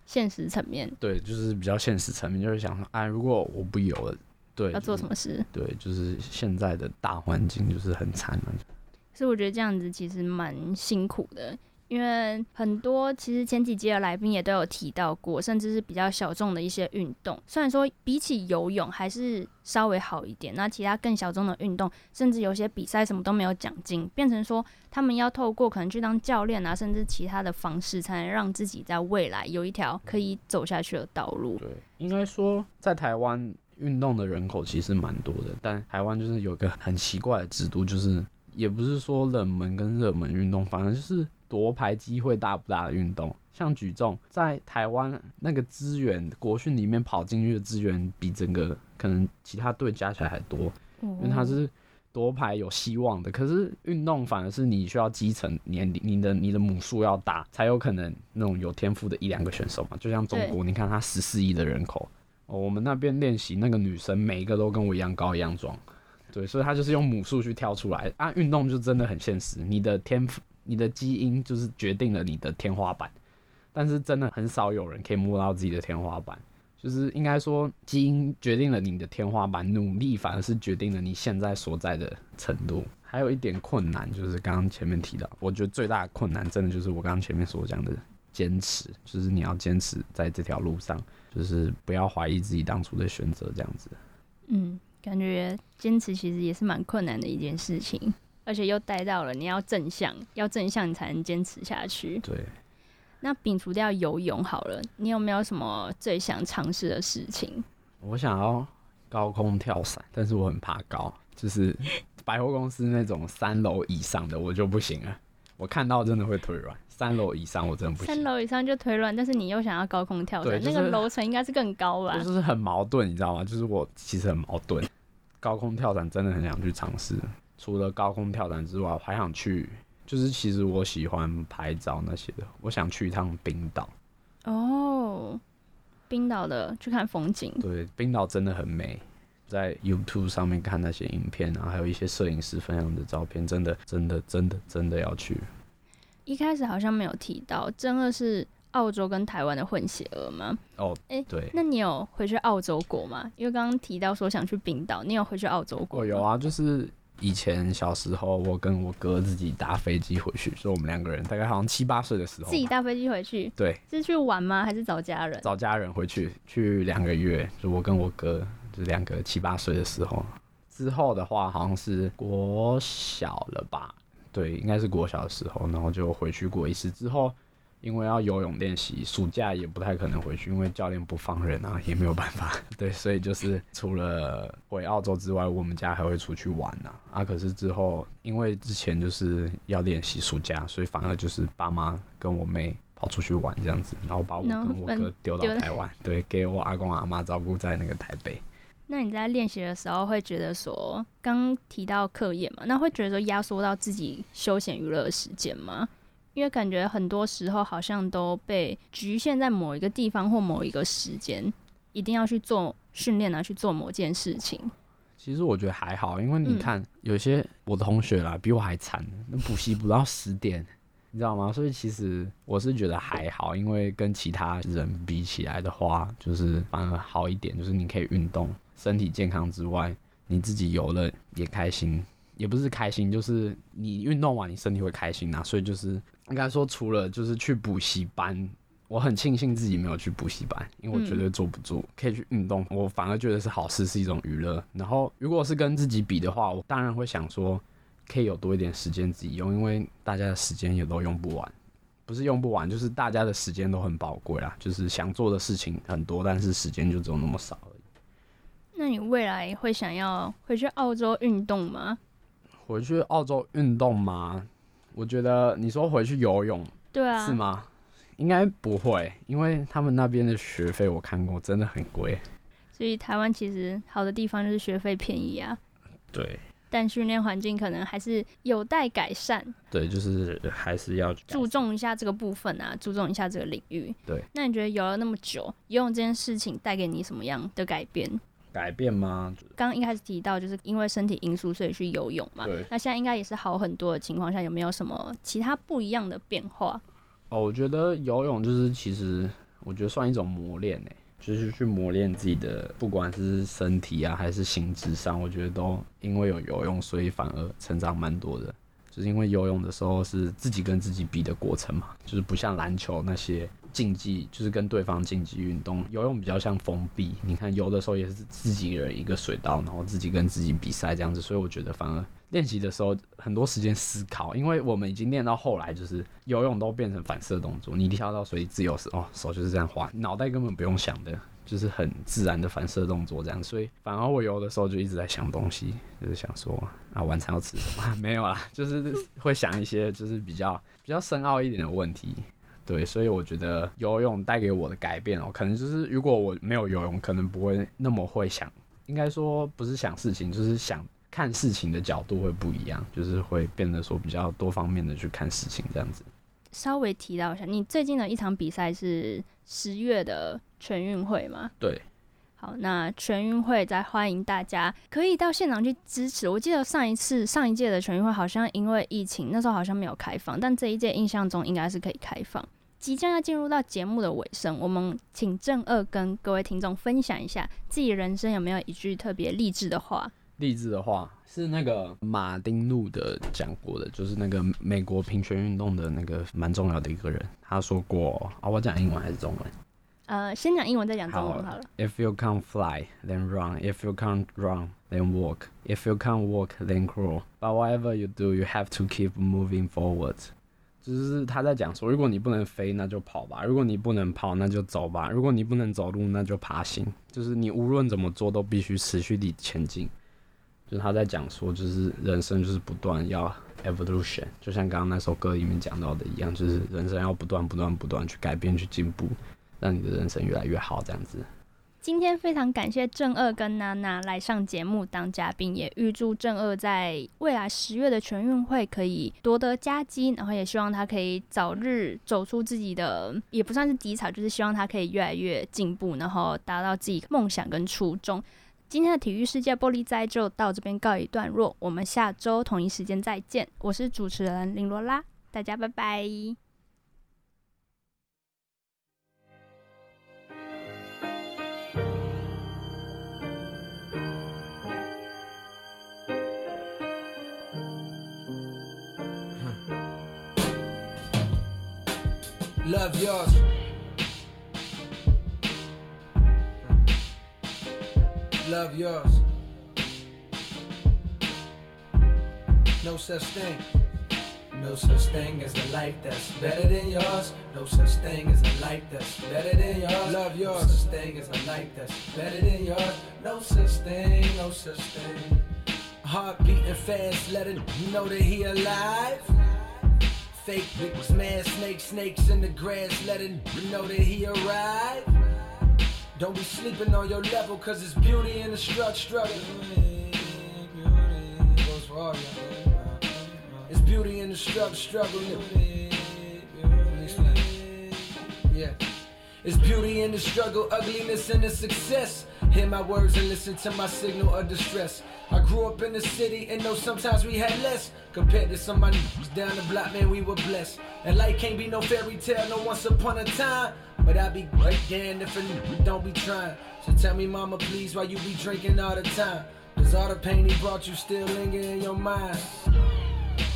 现实层面。
对，就是比较现实层面，就是想说，哎，如果我不游了。对，
要做什么事？
对，就是现在的大环境就是很惨了。
所以我觉得这样子其实蛮辛苦的，因为很多其实前几届的来宾也都有提到过，甚至是比较小众的一些运动，虽然说比起游泳还是稍微好一点，那其他更小众的运动，甚至有些比赛什么都没有奖金，变成说他们要透过可能去当教练啊，甚至其他的方式，才能让自己在未来有一条可以走下去的道路。
对，应该说在台湾。运动的人口其实蛮多的，但台湾就是有个很奇怪的制度，就是也不是说冷门跟热门运动，反正就是夺牌机会大不大的运动。像举重，在台湾那个资源，国训里面跑进去的资源比整个可能其他队加起来还多，因为它是夺牌有希望的。可是运动反而是你需要基层年龄，你的你的母数要大，才有可能那种有天赋的一两个选手嘛。就像中国，你看他十四亿的人口。哦，我们那边练习那个女生，每一个都跟我一样高一样壮，对，所以他就是用母数去挑出来啊。运动就真的很现实，你的天赋、你的基因就是决定了你的天花板，但是真的很少有人可以摸到自己的天花板，就是应该说基因决定了你的天花板，努力反而是决定了你现在所在的程度。还有一点困难就是刚刚前面提到，我觉得最大的困难真的就是我刚刚前面所讲的坚持，就是你要坚持在这条路上。就是不要怀疑自己当初的选择，这样子。
嗯，感觉坚持其实也是蛮困难的一件事情，而且又带到了你要正向，要正向你才能坚持下去。
对。
那摒除掉游泳好了，你有没有什么最想尝试的事情？
我想要高空跳伞，但是我很怕高，就是百货公司那种三楼以上的我就不行了，我看到真的会腿软。三楼以上我真的不行。
三楼以上就腿软，但是你又想要高空跳伞，就是、那个楼层应该是更高吧？
就是很矛盾，你知道吗？就是我其实很矛盾。高空跳伞真的很想去尝试，除了高空跳伞之外，我还想去，就是其实我喜欢拍照那些的，我想去一趟冰岛。
哦，冰岛的去看风景。
对，冰岛真的很美，在 YouTube 上面看那些影片，然后还有一些摄影师分享的照片，真的，真的，真的，真的要去。
一开始好像没有提到，真二是澳洲跟台湾的混血儿吗？
哦，
哎、欸，
对，
那你有回去澳洲过吗？因为刚刚提到说想去冰岛，你有回去澳洲过？
哦，有啊，就是以前小时候，我跟我哥自己搭飞机回去，所以我们两个人大概好像七八岁的时候，
自己搭飞机回去，
对，
是去玩吗？还是找家人？
找家人回去，去两个月，就我跟我哥，就两个七八岁的时候。之后的话，好像是国小了吧。对，应该是国小的时候，然后就回去过一次。之后因为要游泳练习，暑假也不太可能回去，因为教练不放人啊，也没有办法。对，所以就是除了回澳洲之外，我们家还会出去玩啊。啊，可是之后因为之前就是要练习暑假，所以反而就是爸妈跟我妹跑出去玩这样子，然后把我跟我哥丢到台湾，对，给我阿公阿妈照顾在那个台北。
那你在练习的时候会觉得说，刚提到课业嘛，那会觉得说压缩到自己休闲娱乐的时间吗？因为感觉很多时候好像都被局限在某一个地方或某一个时间，一定要去做训练啊，去做某件事情。
其实我觉得还好，因为你看、嗯、有些我的同学啦，比我还惨，那补习补到十点，你知道吗？所以其实我是觉得还好，因为跟其他人比起来的话，就是反而好一点，就是你可以运动。身体健康之外，你自己游了也开心，也不是开心，就是你运动完你身体会开心呐、啊。所以就是应该说，除了就是去补习班，我很庆幸自己没有去补习班，因为我绝对坐不住。可以去运动，我反而觉得是好事，是一种娱乐。然后如果是跟自己比的话，我当然会想说，可以有多一点时间自己用，因为大家的时间也都用不完，不是用不完，就是大家的时间都很宝贵啦。就是想做的事情很多，但是时间就只有那么少。
那你未来会想要回去澳洲运动吗？
回去澳洲运动吗？我觉得你说回去游泳，
对啊，
是吗？应该不会，因为他们那边的学费我看过，真的很贵。
所以台湾其实好的地方就是学费便宜啊。
对。
但训练环境可能还是有待改善。
对，就是还是要
注重一下这个部分啊，注重一下这个领域。
对。
那你觉得游了那么久，游泳这件事情带给你什么样的改变？
改变吗？
刚刚一开始提到，就是因为身体因素，所以去游泳嘛。
对。
那现在应该也是好很多的情况下，有没有什么其他不一样的变化？
哦，我觉得游泳就是其实我觉得算一种磨练诶，就是去磨练自己的，不管是身体啊还是心智上，我觉得都因为有游泳，所以反而成长蛮多的。是因为游泳的时候是自己跟自己比的过程嘛，就是不像篮球那些。竞技就是跟对方竞技运动，游泳比较像封闭。你看游的时候也是自己人一个水道，然后自己跟自己比赛这样子。所以我觉得反而练习的时候很多时间思考，因为我们已经练到后来，就是游泳都变成反射动作。你跳到水里自由时，哦，手就是这样滑，脑袋根本不用想的，就是很自然的反射动作这样。所以反而我游的时候就一直在想东西，就是想说啊晚餐要吃什么？没有啦，就是会想一些就是比较比较深奥一点的问题。对，所以我觉得游泳带给我的改变哦，可能就是如果我没有游泳，可能不会那么会想，应该说不是想事情，就是想看事情的角度会不一样，就是会变得说比较多方面的去看事情这样子。
稍微提到一下，你最近的一场比赛是十月的全运会吗？
对。
好，那全运会再欢迎大家可以到现场去支持。我记得上一次上一届的全运会好像因为疫情，那时候好像没有开放，但这一届印象中应该是可以开放。即将要进入到节目的尾声，我们请正二跟各位听众分享一下自己人生有没有一句特别励志的话。
励志的话是那个马丁路的讲过的，就是那个美国平权运动的那个蛮重要的一个人，他说过啊，我讲英文还是中文？
呃，先讲英文再讲中文好了。
If you can't fly, then run. If you can't run, then walk. If you can't walk, then crawl. But whatever you do, you have to keep moving forward. 就是他在讲说，如果你不能飞，那就跑吧；如果你不能跑，那就走吧；如果你不能走路，那就爬行。就是你无论怎么做，都必须持续地前进。就是他在讲说，就是人生就是不断要 evolution，就像刚刚那首歌里面讲到的一样，就是人生要不断、不断、不断去改变、去进步，让你的人生越来越好，这样子。
今天非常感谢正二跟娜娜来上节目当嘉宾，也预祝正二在未来十月的全运会可以夺得佳绩，然后也希望他可以早日走出自己的，也不算是低潮，就是希望他可以越来越进步，然后达到自己梦想跟初衷。今天的体育世界玻璃斋就到这边告一段落，我们下周同一时间再见。我是主持人林罗拉，大家拜拜。
Love yours. Love yours. No such thing. No such thing as a life that's better than yours. No such thing as a life that's better than yours. Love yours. No such thing as a life that's better than yours. No such thing, no such thing. Heart beating fast, letting you know that he alive. Fake niggas, man, snakes, snakes in the grass, letting you know that he arrived. Don't be sleeping on your level, cause it's beauty in the struggle. struggle. It's beauty in the struggle, struggle. Yeah. It's beauty in the struggle, ugliness in the success. Hear my words and listen to my signal of distress. I grew up in the city and know sometimes we had less. Compared to somebody niggas down the block, man, we were blessed. And life can't be no fairy tale, no once upon a time. But I be damned if a don't be trying. So tell me, mama, please, why you be drinking all the time? Cause all the pain he brought you still linger in your mind.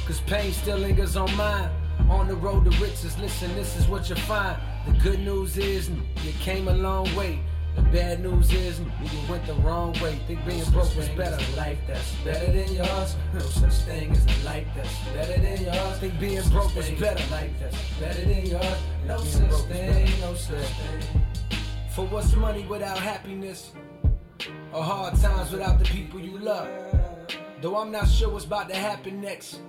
Cause pain still lingers on mine. On the road to riches, listen, this is what you find. The good news is, you came a long way. The bad news is, you went the wrong way. Think being broke was better. Life that's better than yours. No such thing as a life that's better than yours. Think being broke was better. Life that's better than yours. No such thing, no such thing. For what's money without happiness? Or hard times without the people you love? Though I'm not sure what's about to happen next.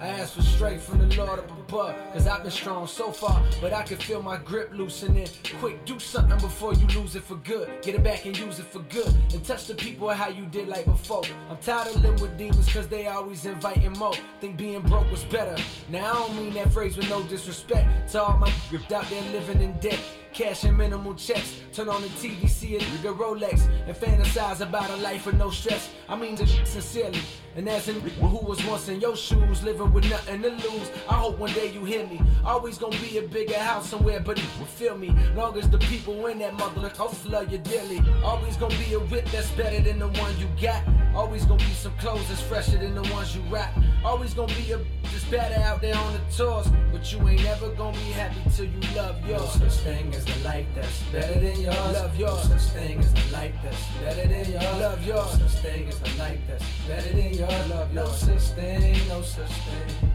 I asked for strength from the Lord up above, cause I've been strong so far, but I can feel my grip loosening. Quick, do something before you lose it for good. Get it back and use it for good, and touch the people how you did like before. I'm tired of living with demons, cause they always inviting more. Think being broke was better. Now I don't mean that phrase with no disrespect to all my gripped out there living in debt. Cash and minimal checks. Turn on the TV, see a nigga Rolex, and fantasize about a life with no stress. I mean this sincerely. And as nigga who was once in your shoes, living with nothing to lose. I hope one day you hear me. Always gonna be a bigger house somewhere, but will feel me. Long as the people in that mother, I'll love you dearly. Always gonna be a whip that's better than the one you got. Always gonna be some clothes that's fresher than the ones you rock. Always gonna be a that's better out there on the tours. But you ain't never gonna be happy till you love yours. No such thing as a life that's better than yours. Love yours. No such thing as a life that's better than yours. Love yours. No such thing as a life that's better than yours. Love yours. No such thing, no such thing.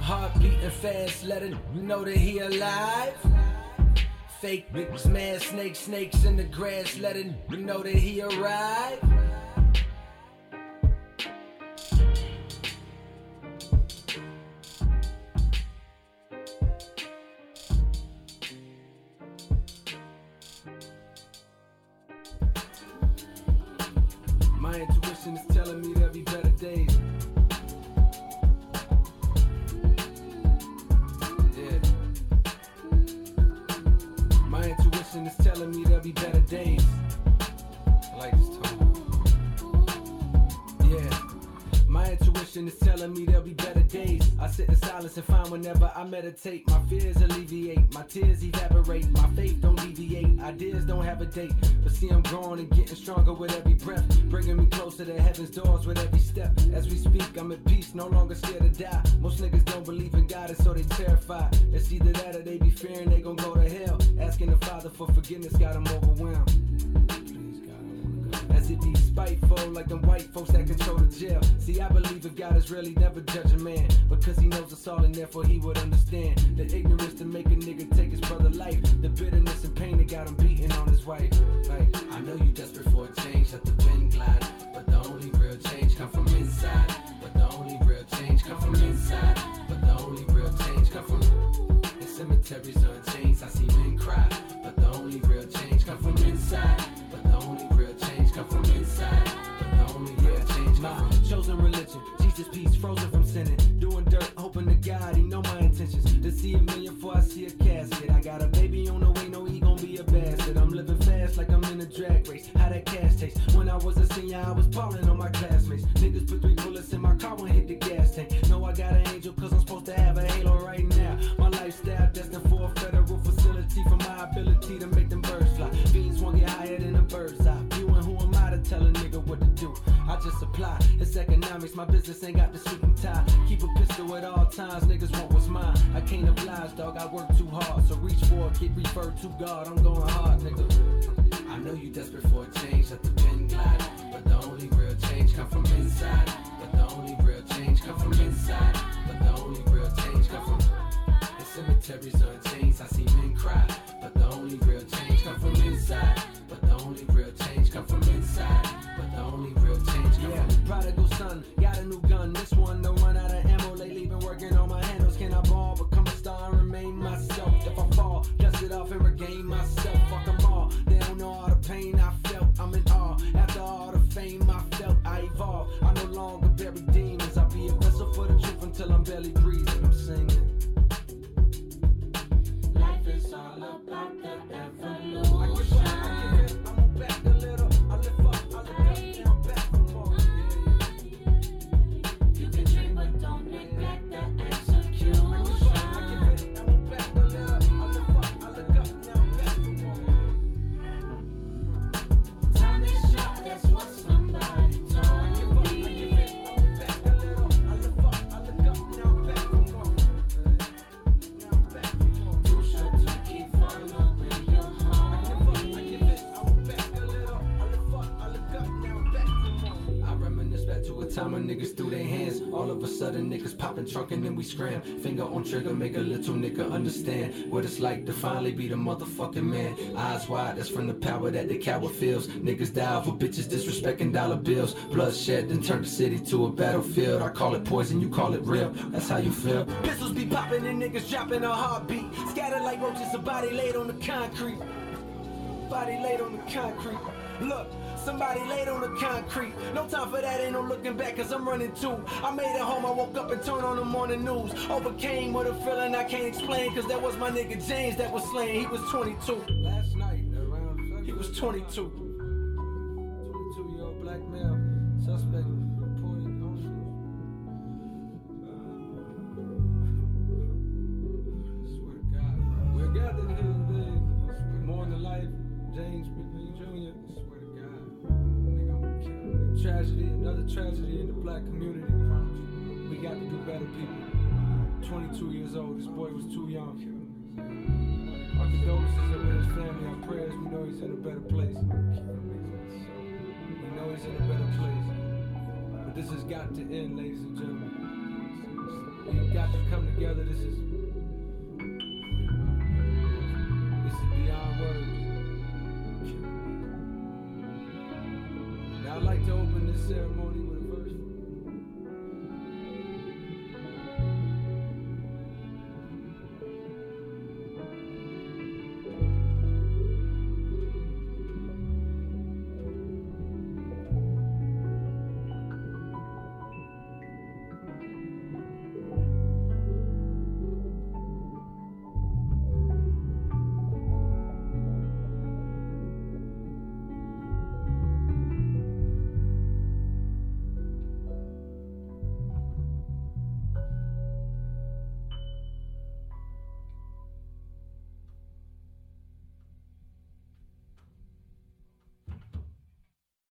Heart beating fast, letting you know that he alive. Fake niggas, mad snakes, snakes in the grass, letting you know that he arrived. My intuition is telling me whenever I meditate. My fears alleviate, my tears evaporate, my faith don't deviate. Ideas don't have a date, but see, I'm growing and getting stronger with every breath. Bringing me closer to heaven's doors with every step. As we speak, I'm at peace, no longer scared to die. Most niggas don't believe in God, and so they terrified. It's either that or they be fearing they gon' go to hell. Asking the Father for forgiveness got them overwhelmed. Spiteful, like them white folks that control the jail. See, I believe if God is really never judge a man. Because he knows us all and therefore he would understand. The ignorance to make a nigga take his brother life. The bitterness and pain that got him beating on his wife. Like, I know you desperate for a change, let the wind glide. But the only real change come from inside. But the only real change come from inside. But the only real change come from in cemeteries my business ain't got the suit and tie. Keep a pistol at all times, niggas want what's mine. I can't oblige, dog, I work too hard. So reach for it, get referred to God. I'm going hard, nigga. I know you desperate for a change, let the pen glide. But the only real change come from inside. But the only real change come from inside. But the only real change come from the cemeteries are chains. I see men cry. But the only real change come from inside. But the only real change come from inside. But the only real change come yeah. from prodigal son. New gun. This one don't run out of ammo. Lately been working on my handles. Can I ball? Become a star and remain myself. If I fall, dust it off and regain myself. Fuck 'em all. They don't know all the pain I felt. I'm in awe. After all the fame I felt, I evolved. I no longer bury demons. I'll be a vessel for the truth until I'm barely breathing. Popping trunk and then we scram. Finger on trigger, make a little nigga understand what it's like to finally be the motherfucking man. Eyes wide, that's from the power that the coward feels. Niggas die for bitches disrespecting dollar bills. Bloodshed then turn the city to a battlefield. I call it poison, you call it real. That's how you feel. Pistols be popping and niggas dropping a heartbeat. Scattered like roaches, a body laid on the concrete. Body laid on the concrete. Look, somebody laid on the concrete. No time for that, ain't no looking back, cause I'm running too. I made it home, I woke up and turned on the morning news. Overcame with a feeling I can't explain, cause that was my nigga James that was slain. He was 22. Last night, around, he was 22. This to end, ladies and gentlemen. We've got to come together. This is